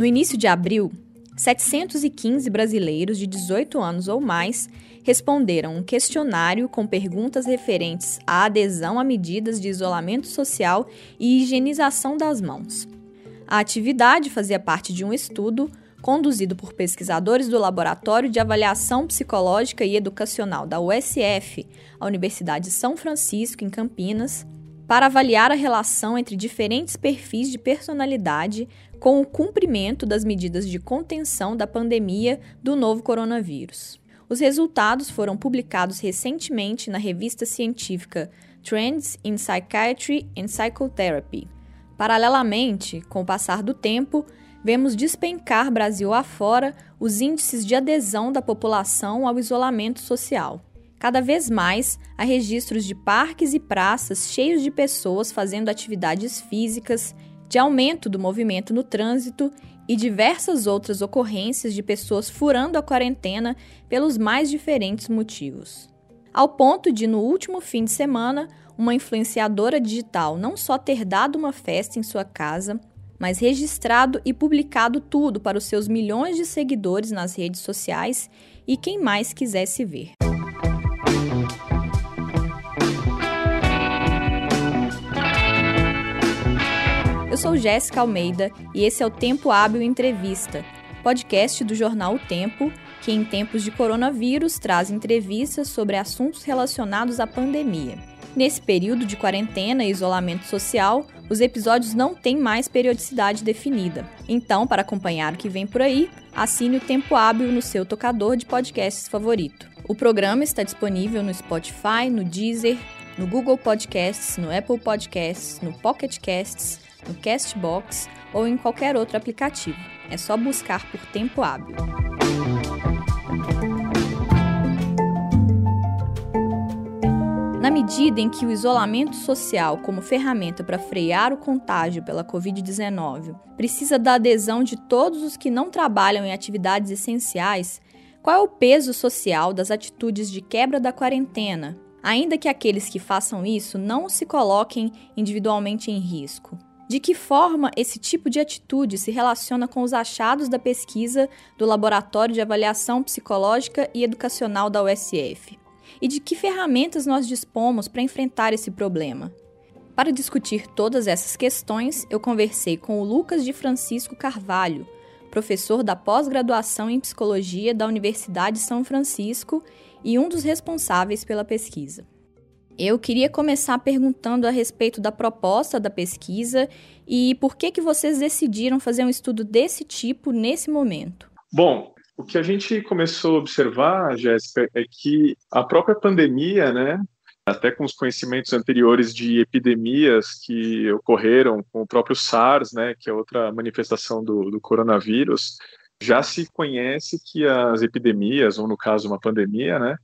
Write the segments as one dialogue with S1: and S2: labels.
S1: No início de abril, 715 brasileiros de 18 anos ou mais responderam um questionário com perguntas referentes à adesão a medidas de isolamento social e higienização das mãos. A atividade fazia parte de um estudo conduzido por pesquisadores do Laboratório de Avaliação Psicológica e Educacional da USF, a Universidade de São Francisco, em Campinas, para avaliar a relação entre diferentes perfis de personalidade com o cumprimento das medidas de contenção da pandemia do novo coronavírus. Os resultados foram publicados recentemente na revista científica Trends in Psychiatry and Psychotherapy. Paralelamente, com o passar do tempo, vemos despencar Brasil afora os índices de adesão da população ao isolamento social. Cada vez mais há registros de parques e praças cheios de pessoas fazendo atividades físicas, de aumento do movimento no trânsito e diversas outras ocorrências de pessoas furando a quarentena pelos mais diferentes motivos. Ao ponto de, no último fim de semana, uma influenciadora digital não só ter dado uma festa em sua casa, mas registrado e publicado tudo para os seus milhões de seguidores nas redes sociais e quem mais quisesse ver. Eu sou Jéssica Almeida e esse é o Tempo Hábil Entrevista, podcast do jornal O Tempo, que em tempos de coronavírus traz entrevistas sobre assuntos relacionados à pandemia. Nesse período de quarentena e isolamento social, os episódios não têm mais periodicidade definida. Então, para acompanhar o que vem por aí, assine o Tempo Hábil no seu tocador de podcasts favorito. O programa está disponível no Spotify, no Deezer, no Google Podcasts, no Apple Podcasts, no Pocket Casts, no Castbox ou em qualquer outro aplicativo. É só buscar por Tempo Hábil. Na medida em que o isolamento social, como ferramenta para frear o contágio pela Covid-19, precisa da adesão de todos os que não trabalham em atividades essenciais, qual é o peso social das atitudes de quebra da quarentena, ainda que aqueles que façam isso não se coloquem individualmente em risco? De que forma esse tipo de atitude se relaciona com os achados da pesquisa do Laboratório de Avaliação Psicológica e Educacional da USF? e de que ferramentas nós dispomos para enfrentar esse problema. Para discutir todas essas questões, eu conversei com o Lucas de Francisco Carvalho, professor da pós-graduação em psicologia da Universidade de São Francisco e um dos responsáveis pela pesquisa. Eu queria começar perguntando a respeito da proposta da pesquisa e por que que vocês decidiram fazer um estudo desse tipo nesse momento.
S2: Bom, o que a gente começou a observar, Jéssica, é que a própria pandemia, né, até com os conhecimentos anteriores de epidemias que ocorreram com o próprio SARS, né, que é outra manifestação do, do coronavírus, já se conhece que as epidemias, ou no caso uma pandemia, né,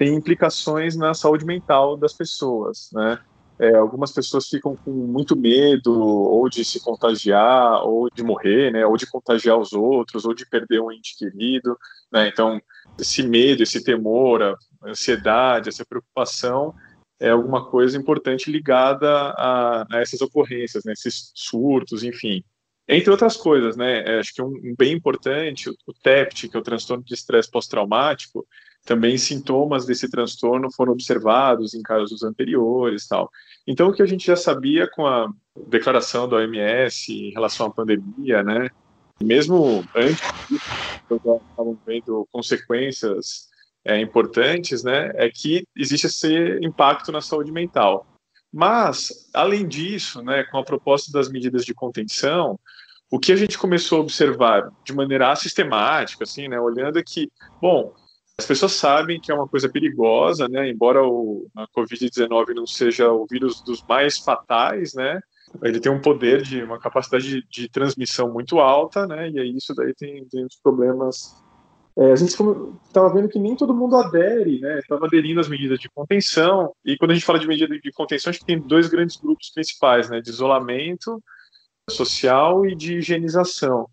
S2: tem implicações na saúde mental das pessoas, né? É, algumas pessoas ficam com muito medo ou de se contagiar ou de morrer, né, ou de contagiar os outros ou de perder um ente querido, né? Então, esse medo, esse temor, a ansiedade, essa preocupação é alguma coisa importante ligada a, a essas ocorrências, né, esses surtos, enfim. Entre outras coisas, né, é, acho que um, um bem importante, o, TEPT, que é o transtorno de estresse pós-traumático, também sintomas desse transtorno foram observados em casos anteriores tal. Então, o que a gente já sabia com a declaração da OMS em relação à pandemia, né, mesmo antes estavam vendo consequências é, importantes, né, é que existe esse impacto na saúde mental. Mas, além disso, né, com a proposta das medidas de contenção, o que a gente começou a observar de maneira sistemática, assim, né, olhando é que, bom, as pessoas sabem que é uma coisa perigosa, né? Embora o, a Covid-19 não seja o vírus dos mais fatais, né? Ele tem um poder de uma capacidade de, de transmissão muito alta, né? E aí isso daí tem, tem os problemas. É, a gente estava vendo que nem todo mundo adere, né? Estava aderindo às medidas de contenção. E quando a gente fala de medida de contenção, a gente tem dois grandes grupos principais, né? De isolamento social e de higienização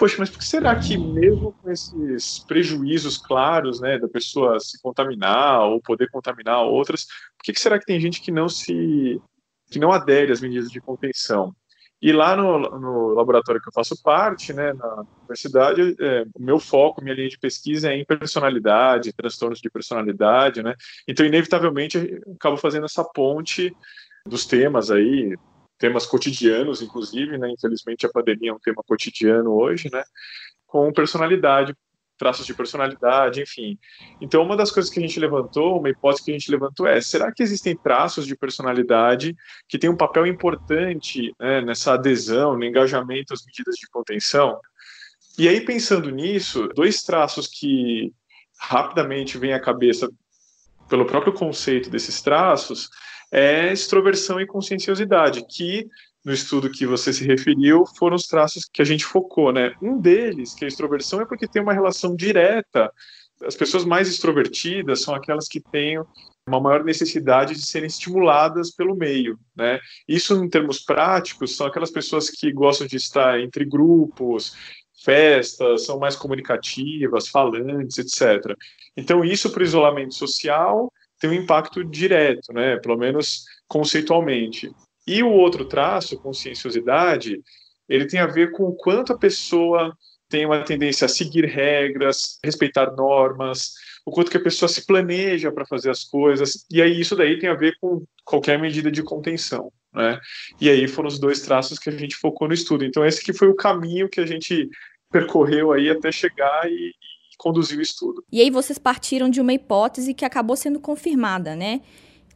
S2: poxa, mas por que será que mesmo com esses prejuízos claros, né, da pessoa se contaminar ou poder contaminar outras, por que, que será que tem gente que não se que não adere às medidas de contenção? E lá no, no laboratório que eu faço parte, né, na universidade, é, o meu foco, minha linha de pesquisa é em personalidade, transtornos de personalidade, né? Então, inevitavelmente, eu acabo fazendo essa ponte dos temas aí, temas cotidianos, inclusive, né? Infelizmente, a pandemia é um tema cotidiano hoje, né? Com personalidade, traços de personalidade, enfim. Então, uma das coisas que a gente levantou, uma hipótese que a gente levantou é: será que existem traços de personalidade que têm um papel importante né, nessa adesão, no engajamento às medidas de contenção? E aí, pensando nisso, dois traços que rapidamente vêm à cabeça pelo próprio conceito desses traços é extroversão e conscienciosidade, que no estudo que você se referiu, foram os traços que a gente focou, né? Um deles, que é a extroversão, é porque tem uma relação direta. As pessoas mais extrovertidas são aquelas que têm uma maior necessidade de serem estimuladas pelo meio, né? Isso, em termos práticos, são aquelas pessoas que gostam de estar entre grupos, festas, são mais comunicativas, falantes, etc. Então, isso para o isolamento social tem um impacto direto, né? Pelo menos conceitualmente. E o outro traço, conscienciosidade, ele tem a ver com o quanto a pessoa tem uma tendência a seguir regras, respeitar normas, o quanto que a pessoa se planeja para fazer as coisas, e aí isso daí tem a ver com qualquer medida de contenção, né? E aí foram os dois traços que a gente focou no estudo. Então esse que foi o caminho que a gente percorreu aí até chegar e, conduzir o estudo.
S1: E aí vocês partiram de uma hipótese que acabou sendo confirmada, né?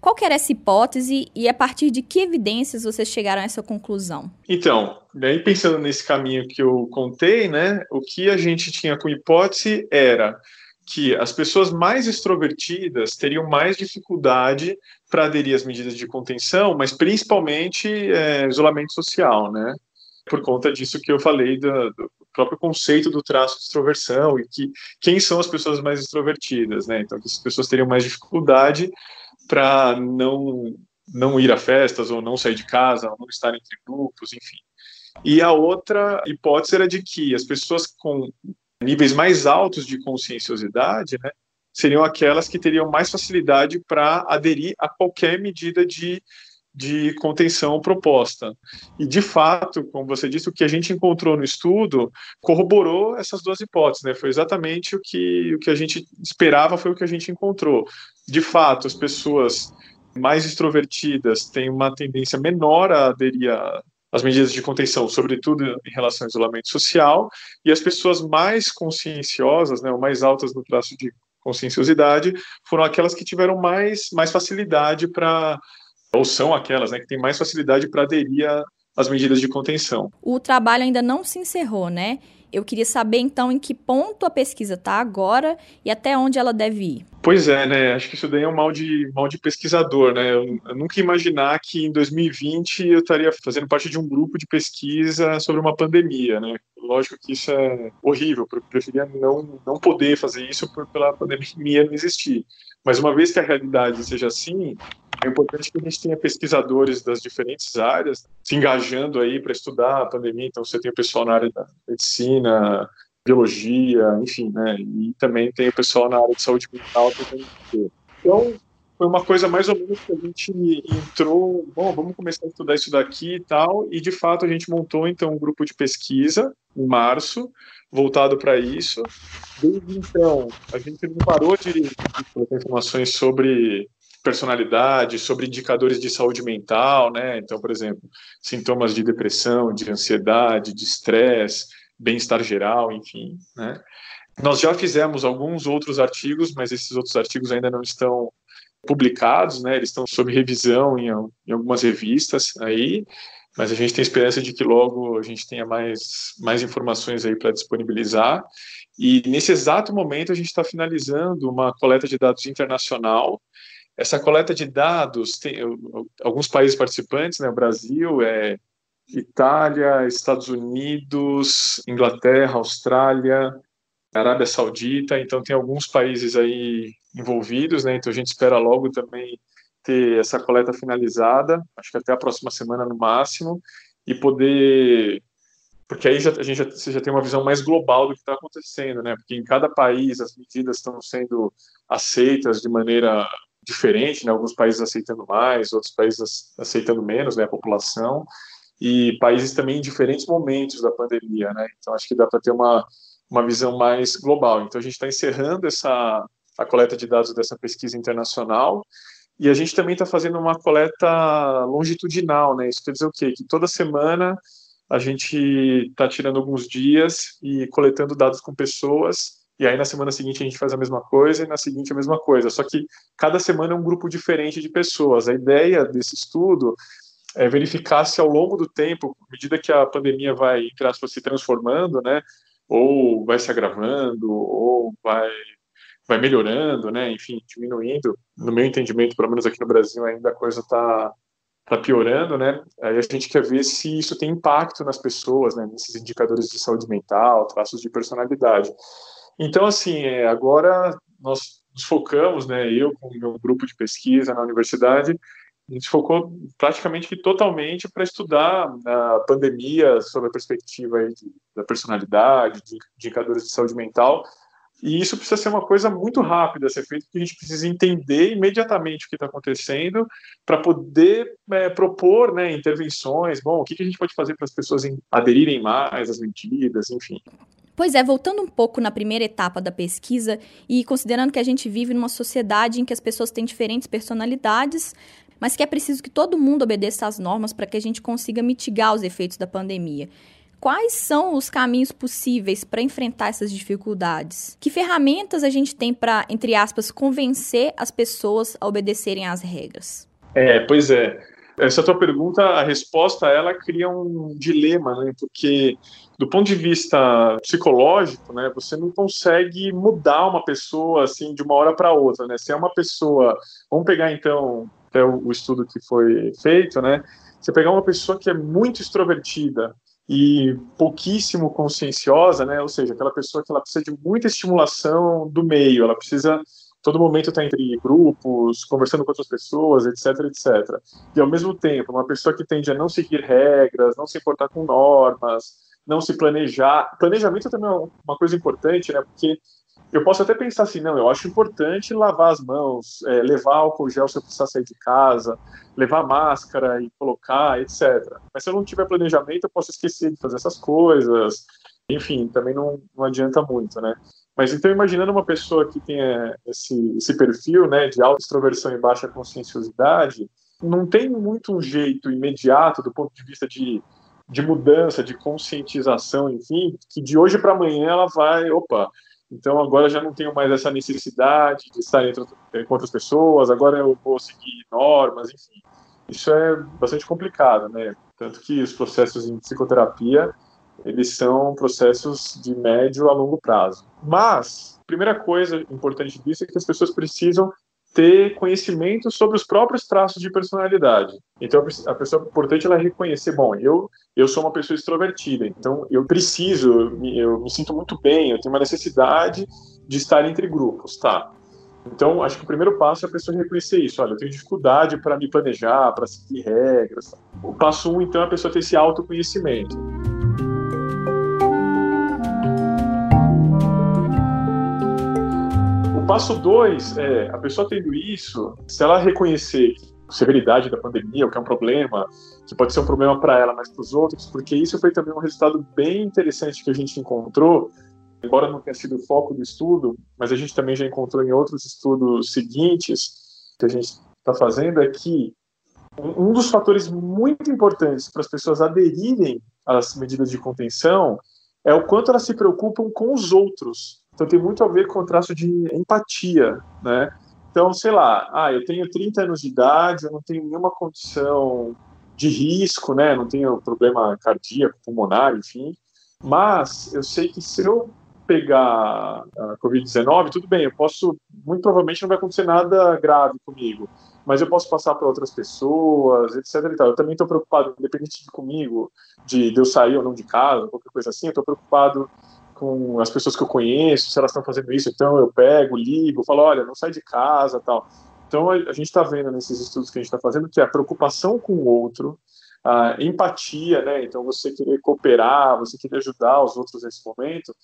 S1: Qual era essa hipótese e a partir de que evidências vocês chegaram a essa conclusão?
S2: Então, daí pensando nesse caminho que eu contei, né, o que a gente tinha com hipótese era que as pessoas mais extrovertidas teriam mais dificuldade para aderir às medidas de contenção, mas principalmente é, isolamento social, né? Por conta disso que eu falei do, do, próprio conceito do traço de extroversão e que quem são as pessoas mais extrovertidas, né? Então, que as pessoas teriam mais dificuldade para não não ir a festas ou não sair de casa, ou não estar entre grupos, enfim. E a outra hipótese era de que as pessoas com níveis mais altos de conscienciosidade, né, seriam aquelas que teriam mais facilidade para aderir a qualquer medida de, de contenção proposta. E, de fato, como você disse, o que a gente encontrou no estudo corroborou essas duas hipóteses. Né? Foi exatamente o que, o que a gente esperava, foi o que a gente encontrou de fato, as pessoas mais extrovertidas têm uma tendência menor a aderir às medidas de contenção, sobretudo em relação ao isolamento social, e as pessoas mais conscienciosas, né, ou mais altas no traço de conscienciosidade, foram aquelas que tiveram mais, mais facilidade para, ou são aquelas né, que têm mais facilidade para aderir às medidas de contenção.
S1: O trabalho ainda não se encerrou, né? Eu queria saber então em que ponto a pesquisa está agora e até onde ela deve ir.
S2: Pois é, né? Acho que isso daí é um mal de, mal de pesquisador, né? Eu, eu nunca ia imaginar que em 2020 eu estaria fazendo parte de um grupo de pesquisa sobre uma pandemia, né? Lógico que isso é horrível, eu preferia não, não poder fazer isso por, pela pandemia não existir. Mas uma vez que a realidade seja assim, é importante que a gente tenha pesquisadores das diferentes áreas se engajando aí para estudar a pandemia. Então, você tem o pessoal na área da medicina, biologia, enfim, né? E também tem o pessoal na área de saúde mental. Então, foi uma coisa mais ou menos que a gente entrou, bom, vamos começar a estudar isso daqui e tal, e de fato a gente montou então um grupo de pesquisa em março, voltado para isso. Desde então, a gente não parou de, de informações sobre personalidade, sobre indicadores de saúde mental, né? Então, por exemplo, sintomas de depressão, de ansiedade, de estresse, bem-estar geral, enfim, né? Nós já fizemos alguns outros artigos, mas esses outros artigos ainda não estão publicados, né? Eles estão sob revisão em, em algumas revistas aí, mas a gente tem esperança de que logo a gente tenha mais, mais informações aí para disponibilizar. E nesse exato momento a gente está finalizando uma coleta de dados internacional essa coleta de dados tem alguns países participantes, né? O Brasil, é Itália, Estados Unidos, Inglaterra, Austrália, Arábia Saudita. Então tem alguns países aí envolvidos, né? Então a gente espera logo também ter essa coleta finalizada, acho que até a próxima semana no máximo, e poder porque aí já, a gente já, você já tem uma visão mais global do que está acontecendo, né? Porque em cada país as medidas estão sendo aceitas de maneira diferente, né? Alguns países aceitando mais, outros países aceitando menos, né? A população. e países também em diferentes momentos da pandemia, né? Então acho que dá para ter uma uma visão mais global. Então a gente está encerrando essa a coleta de dados dessa pesquisa internacional e a gente também está fazendo uma coleta longitudinal, né? Isso quer dizer o quê? Que toda semana a gente está tirando alguns dias e coletando dados com pessoas e aí na semana seguinte a gente faz a mesma coisa e na seguinte a mesma coisa. Só que cada semana é um grupo diferente de pessoas. A ideia desse estudo é verificar se ao longo do tempo, à medida que a pandemia vai, entre aspas, se transformando, né, ou vai se agravando, ou vai, vai melhorando, né, enfim, diminuindo, no meu entendimento, pelo menos aqui no Brasil, ainda a coisa está tá piorando, né, aí a gente quer ver se isso tem impacto nas pessoas, né, nesses indicadores de saúde mental, traços de personalidade. Então, assim, é, agora nós nos focamos, né, eu com o meu grupo de pesquisa na universidade, a gente focou praticamente totalmente para estudar a pandemia sob a perspectiva de, da personalidade, de indicadores de saúde mental, e isso precisa ser uma coisa muito rápida a ser feita, porque a gente precisa entender imediatamente o que está acontecendo para poder é, propor né, intervenções. Bom, o que, que a gente pode fazer para as pessoas aderirem mais às medidas, enfim.
S1: Pois é, voltando um pouco na primeira etapa da pesquisa e considerando que a gente vive numa sociedade em que as pessoas têm diferentes personalidades, mas que é preciso que todo mundo obedeça às normas para que a gente consiga mitigar os efeitos da pandemia. Quais são os caminhos possíveis para enfrentar essas dificuldades? Que ferramentas a gente tem para, entre aspas, convencer as pessoas a obedecerem às regras?
S2: É, pois é. Essa tua pergunta, a resposta ela cria um dilema, né? Porque do ponto de vista psicológico, né, você não consegue mudar uma pessoa assim de uma hora para outra, né? Se é uma pessoa, vamos pegar então até o, o estudo que foi feito, né? Você pegar uma pessoa que é muito extrovertida e pouquíssimo conscienciosa, né? Ou seja, aquela pessoa que ela precisa de muita estimulação do meio, ela precisa todo momento estar entre grupos, conversando com outras pessoas, etc, etc. E ao mesmo tempo, uma pessoa que tende a não seguir regras, não se importar com normas, não se planejar. Planejamento também é uma coisa importante, né? Porque eu posso até pensar assim, não, eu acho importante lavar as mãos, é, levar álcool gel se eu precisar sair de casa, levar máscara e colocar, etc. Mas se eu não tiver planejamento, eu posso esquecer de fazer essas coisas. Enfim, também não, não adianta muito, né? Mas então, imaginando uma pessoa que tenha esse, esse perfil né, de alta extroversão e baixa conscienciosidade, não tem muito um jeito imediato do ponto de vista de de mudança, de conscientização, enfim, que de hoje para amanhã ela vai, opa, então agora já não tenho mais essa necessidade de estar entre, com outras pessoas, agora eu vou seguir normas, enfim. Isso é bastante complicado, né? Tanto que os processos em psicoterapia, eles são processos de médio a longo prazo. Mas, primeira coisa importante disso é que as pessoas precisam ter conhecimento sobre os próprios traços de personalidade. Então, a pessoa importante ela reconhecer, bom, eu eu sou uma pessoa extrovertida, então eu preciso, eu me, eu me sinto muito bem, eu tenho uma necessidade de estar entre grupos, tá? Então, acho que o primeiro passo é a pessoa reconhecer isso. Olha, eu tenho dificuldade para me planejar, para seguir regras. O passo um, então, é a pessoa ter esse autoconhecimento. O passo dois é a pessoa tendo isso, se ela reconhecer a severidade da pandemia, o que é um problema, que pode ser um problema para ela, mas para os outros, porque isso foi também um resultado bem interessante que a gente encontrou, embora não tenha sido o foco do estudo, mas a gente também já encontrou em outros estudos seguintes que a gente está fazendo, é que um dos fatores muito importantes para as pessoas aderirem às medidas de contenção é o quanto elas se preocupam com os outros. Então tem muito a ver com o traço de empatia, né? Então, sei lá, ah, eu tenho 30 anos de idade, eu não tenho nenhuma condição de risco, né? Não tenho problema cardíaco, pulmonar, enfim. Mas eu sei que se eu pegar a Covid-19, tudo bem, eu posso, muito provavelmente não vai acontecer nada grave comigo, mas eu posso passar para outras pessoas, etc. E tal. Eu também estou preocupado, independente de comigo, de, de eu sair ou não de casa, qualquer coisa assim, eu estou preocupado com as pessoas que eu conheço, se elas estão fazendo isso, então eu pego, ligo, falo, olha, não sai de casa, tal. Então a, gente está vendo nesses estudos que a gente está fazendo que a preocupação com o outro, a empatia, né? Então você querer cooperar, você querer ajudar os outros nesse momento,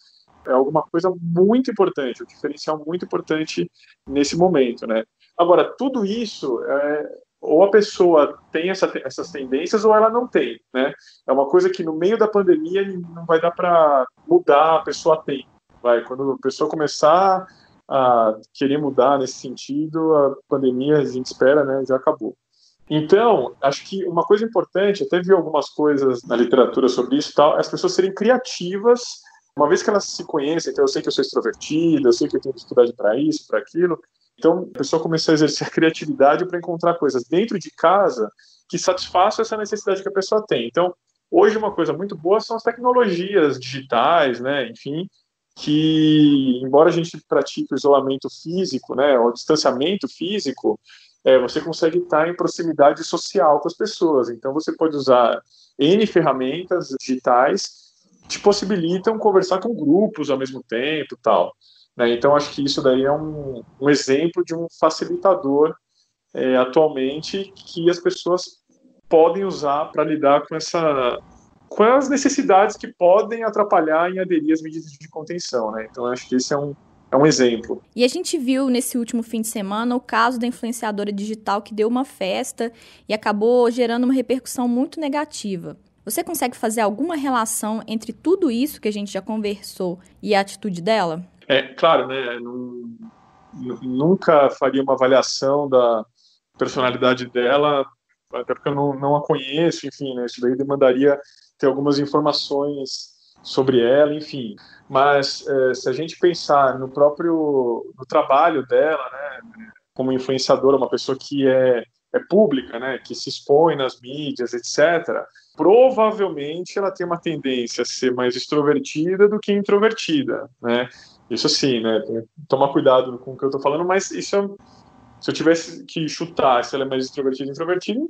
S2: é alguma coisa muito importante, um diferencial muito importante nesse momento, né? Agora tudo isso é, ou a pessoa tem essa, essas tendências ou ela não tem, né? É uma coisa que no meio da pandemia não vai dar para mudar, a pessoa tem. Vai, quando a pessoa começar a querer mudar nesse sentido, a pandemia, a gente espera, né, já acabou. Então, acho que uma coisa importante, até vi algumas coisas na literatura sobre isso tal, é as pessoas serem criativas, uma vez que elas se conhecem, então eu sei que eu sou extrovertida, eu sei que eu tenho dificuldade para isso, para aquilo, então a pessoa começou a exercer a criatividade para encontrar coisas dentro de casa que satisfaçam essa necessidade que a pessoa tem. Então, hoje uma coisa muito boa são as tecnologias digitais, né, enfim, que, embora a gente pratique o isolamento físico, né, o distanciamento físico, é, você consegue estar em proximidade social com as pessoas. Então, você pode usar N ferramentas digitais que te possibilitam conversar com grupos ao mesmo tempo tal. Né? Então, acho que isso daí é um, um exemplo de um facilitador é, atualmente que as pessoas podem usar para lidar com essa com as necessidades que podem atrapalhar em aderir às medidas de contenção, né? Então acho que esse é um, é um exemplo.
S1: E a gente viu nesse último fim de semana o caso da influenciadora digital que deu uma festa e acabou gerando uma repercussão muito negativa. Você consegue fazer alguma relação entre tudo isso que a gente já conversou e a atitude dela?
S2: É, claro, né? nunca faria uma avaliação da personalidade dela, até porque eu não, não a conheço, enfim, né? Isso daí demandaria ter algumas informações sobre ela, enfim. Mas é, se a gente pensar no próprio no trabalho dela, né, como influenciadora, uma pessoa que é, é pública, né, que se expõe nas mídias, etc., provavelmente ela tem uma tendência a ser mais extrovertida do que introvertida, né? Isso sim, né? Tomar cuidado com o que eu estou falando, mas isso é, se eu tivesse que chutar se ela é mais extrovertida ou introvertida,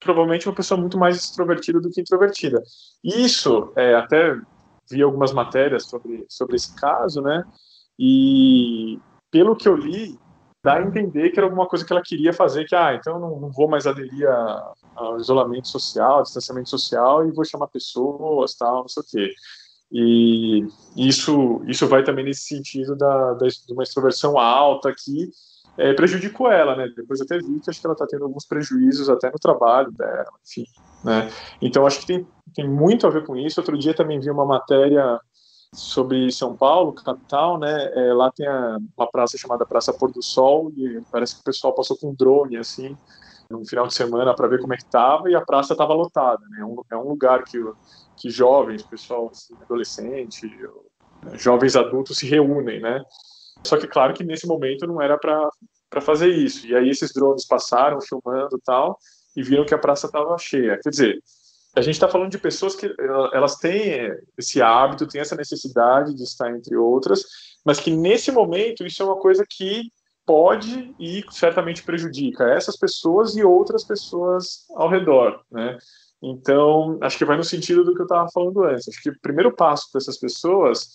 S2: provavelmente uma pessoa muito mais extrovertida do que introvertida. Isso, é, até vi algumas matérias sobre, sobre esse caso, né? E pelo que eu li, dá a entender que era alguma coisa que ela queria fazer, que, ah, então eu não, não vou mais aderir a, ao isolamento social, ao distanciamento social e vou chamar pessoas, tal, não sei o quê. E isso, isso vai também nesse sentido da, da, de uma extroversão alta que é, prejudicou ela, né? Depois até vi que acho que ela está tendo alguns prejuízos até no trabalho dela, enfim, né? Então acho que tem, tem muito a ver com isso. Outro dia também vi uma matéria sobre São Paulo, capital, né? É, lá tem a, uma praça chamada Praça Pôr do Sol e parece que o pessoal passou com um drone assim no final de semana para ver como é que estava e a praça estava lotada, né? É um, é um lugar que que jovens, pessoal assim, adolescente, jovens adultos se reúnem, né? Só que claro que nesse momento não era para fazer isso. E aí esses drones passaram filmando tal e viram que a praça estava cheia. Quer dizer, a gente está falando de pessoas que elas têm esse hábito, têm essa necessidade de estar entre outras, mas que nesse momento isso é uma coisa que pode e certamente prejudica essas pessoas e outras pessoas ao redor, né? Então, acho que vai no sentido do que eu estava falando antes. Acho que o primeiro passo para essas pessoas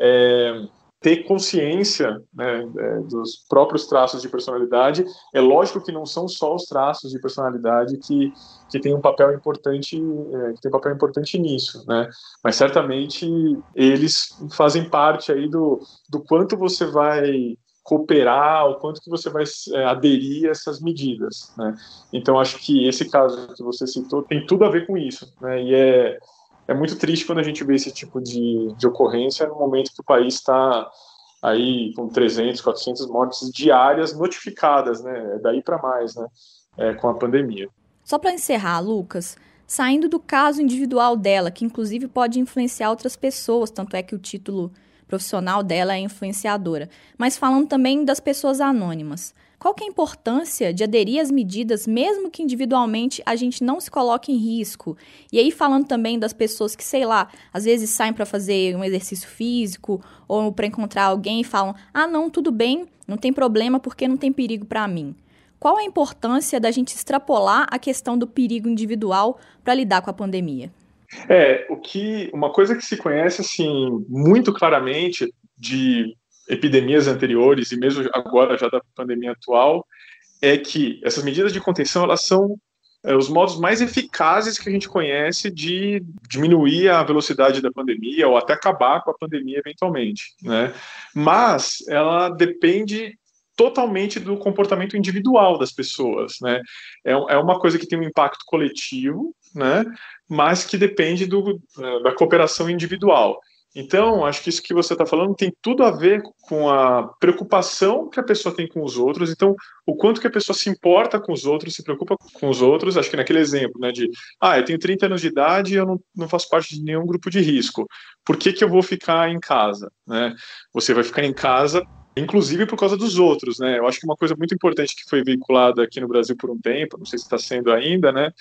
S2: é ter consciência né, é, dos próprios traços de personalidade. É lógico que não são só os traços de personalidade que, que tem um papel importante, é, que tem um papel importante nisso, né? Mas certamente eles fazem parte aí do, do quanto você vai cooperar, o quanto que você vai é, aderir a essas medidas, né? Então acho que esse caso que você citou tem tudo a ver com isso, né? E é é muito triste quando a gente vê esse tipo de, de ocorrência no momento que o país está aí com 300, 400 mortes diárias notificadas, né? É daí para mais, né? É, com a pandemia.
S1: Só para encerrar, Lucas, saindo do caso individual dela, que inclusive pode influenciar outras pessoas, tanto é que o título profissional dela é influenciadora, mas falando também das pessoas anônimas. Qual que é a importância de aderir às medidas, mesmo que individualmente a gente não se coloque em risco? E aí falando também das pessoas que, sei lá, às vezes saem para fazer um exercício físico ou para encontrar alguém e falam: "Ah, não, tudo bem, não tem problema porque não tem perigo para mim". Qual a importância da gente extrapolar a questão do perigo individual para lidar com a pandemia?
S2: É, o que uma coisa que se conhece assim muito claramente de epidemias anteriores e mesmo agora já da pandemia atual é que essas medidas de contenção elas são é, os modos mais eficazes que a gente conhece de diminuir a velocidade da pandemia ou até acabar com a pandemia eventualmente, né? Mas ela depende totalmente do comportamento individual das pessoas, né? É, é uma coisa que tem um impacto coletivo, né? Mas que depende do, eh, da cooperação individual. Então, acho que isso que você está falando tem tudo a ver com a preocupação que a pessoa tem com os outros. Então, o quanto que a pessoa se importa com os outros, se preocupa com os outros. Acho que naquele exemplo, né, de, ah, eu tenho 30 anos de idade e eu não, não faço parte de nenhum grupo de risco. Por que, que eu vou ficar em casa? Né? Você vai ficar em casa, inclusive por causa dos outros, né? Eu acho que uma coisa muito importante que foi veiculada aqui no Brasil por um tempo, não sei se está sendo ainda, né?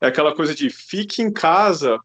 S2: É aquela coisa de fique em casa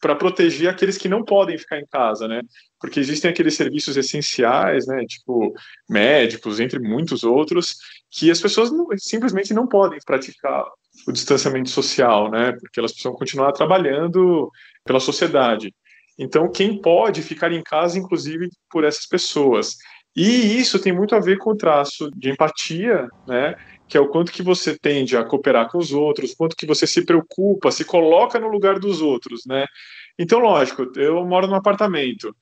S2: para proteger aqueles que não podem ficar em casa, né? Porque existem aqueles serviços essenciais, né? Tipo médicos, entre muitos outros, que as pessoas não, simplesmente não podem praticar o distanciamento social, né? Porque elas precisam continuar trabalhando pela sociedade. Então, quem pode ficar em casa, inclusive por essas pessoas. E isso tem muito a ver com o traço de empatia, né? Que é o quanto que você tende a cooperar com os outros, quanto que você se preocupa, se coloca no lugar dos outros, né? Então, lógico, eu moro num apartamento.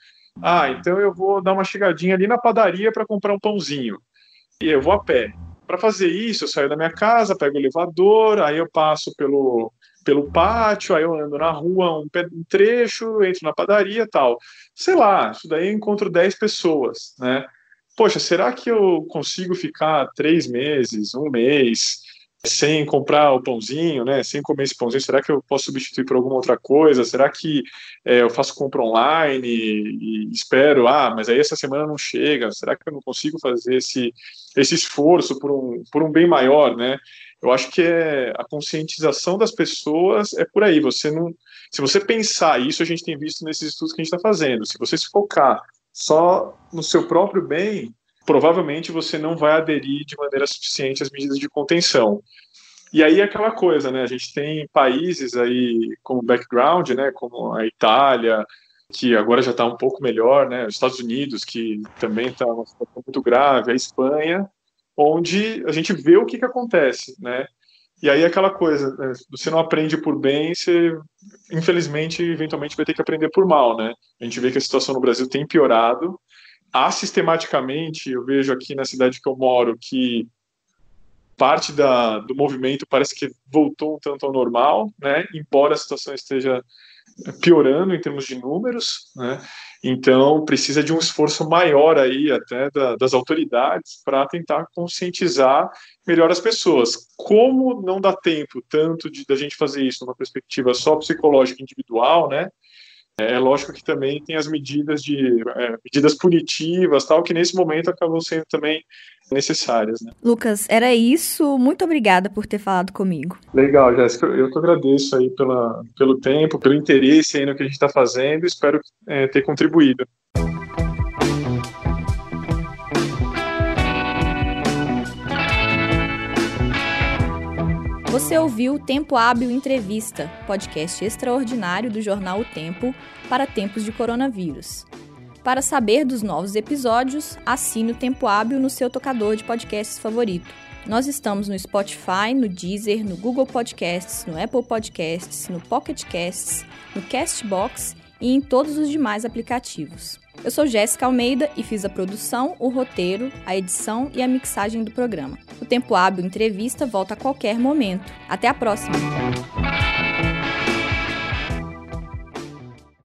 S2: Ah, então eu vou dar uma chegadinha ali na padaria para comprar um pãozinho. E eu vou a pé. Para fazer isso, eu saio da minha casa, pego o elevador, aí eu passo pelo, pelo pátio, aí eu ando na rua um, um trecho, entro na padaria tal. Sei lá, isso daí eu encontro 10 pessoas, né? Poxa, será que eu consigo ficar três meses, um mês, sem comprar o pãozinho, né? Sem comer esse pãozinho, será que eu posso substituir por alguma outra coisa? Será que é, eu faço compra online e, e, espero, ah, mas aí essa semana não chega? Será que eu não consigo fazer esse, esse esforço por um, por um bem maior, né? Eu acho que é a conscientização das pessoas é por aí. Você não, se você pensar isso, a gente tem visto nesses estudos que a gente está fazendo. Se você se focar só no seu próprio bem, provavelmente você não vai aderir de maneira suficiente às medidas de contenção. E aí é aquela coisa, né? A gente tem países aí como background, né? Como a Itália, que agora já está um pouco melhor, né? Os Estados Unidos, que também está uma situação muito grave, a Espanha, onde a gente vê o que, que acontece, né? E aí aquela coisa, né? você não aprende por bem, você infelizmente eventualmente vai ter que aprender por mal, né? A gente vê que a situação no Brasil tem piorado. Há sistematicamente, eu vejo aqui na cidade que eu moro que parte da, do movimento parece que voltou um tanto ao normal, né? Embora a situação esteja piorando em termos de números, né? Então precisa de um esforço maior aí até da, das autoridades para tentar conscientizar melhor as pessoas. Como não dá tempo tanto de da gente fazer isso numa perspectiva só psicológica individual, né? É, é lógico que também tem as medidas de é, medidas punitivas, tal, que nesse momento acabam sendo também necessárias. Né?
S1: Lucas, era isso. Muito obrigada por ter falado comigo.
S2: Legal, Jéssica. Eu que agradeço aí pela, pelo tempo, pelo interesse aí no que a gente está fazendo. Espero é, ter contribuído.
S1: Você ouviu o Tempo Hábil Entrevista, podcast extraordinário do jornal O Tempo para tempos de coronavírus. Para saber dos novos episódios, assine o Tempo Hábil no seu tocador de podcasts favorito. Nós estamos no Spotify, no Deezer, no Google Podcasts, no Apple Podcasts, no Pocket Casts, no Castbox e em todos os demais aplicativos. Eu sou Jéssica Almeida e fiz a produção, o roteiro, a edição e a mixagem do programa. O Tempo Hábil Entrevista volta a qualquer momento. Até a próxima!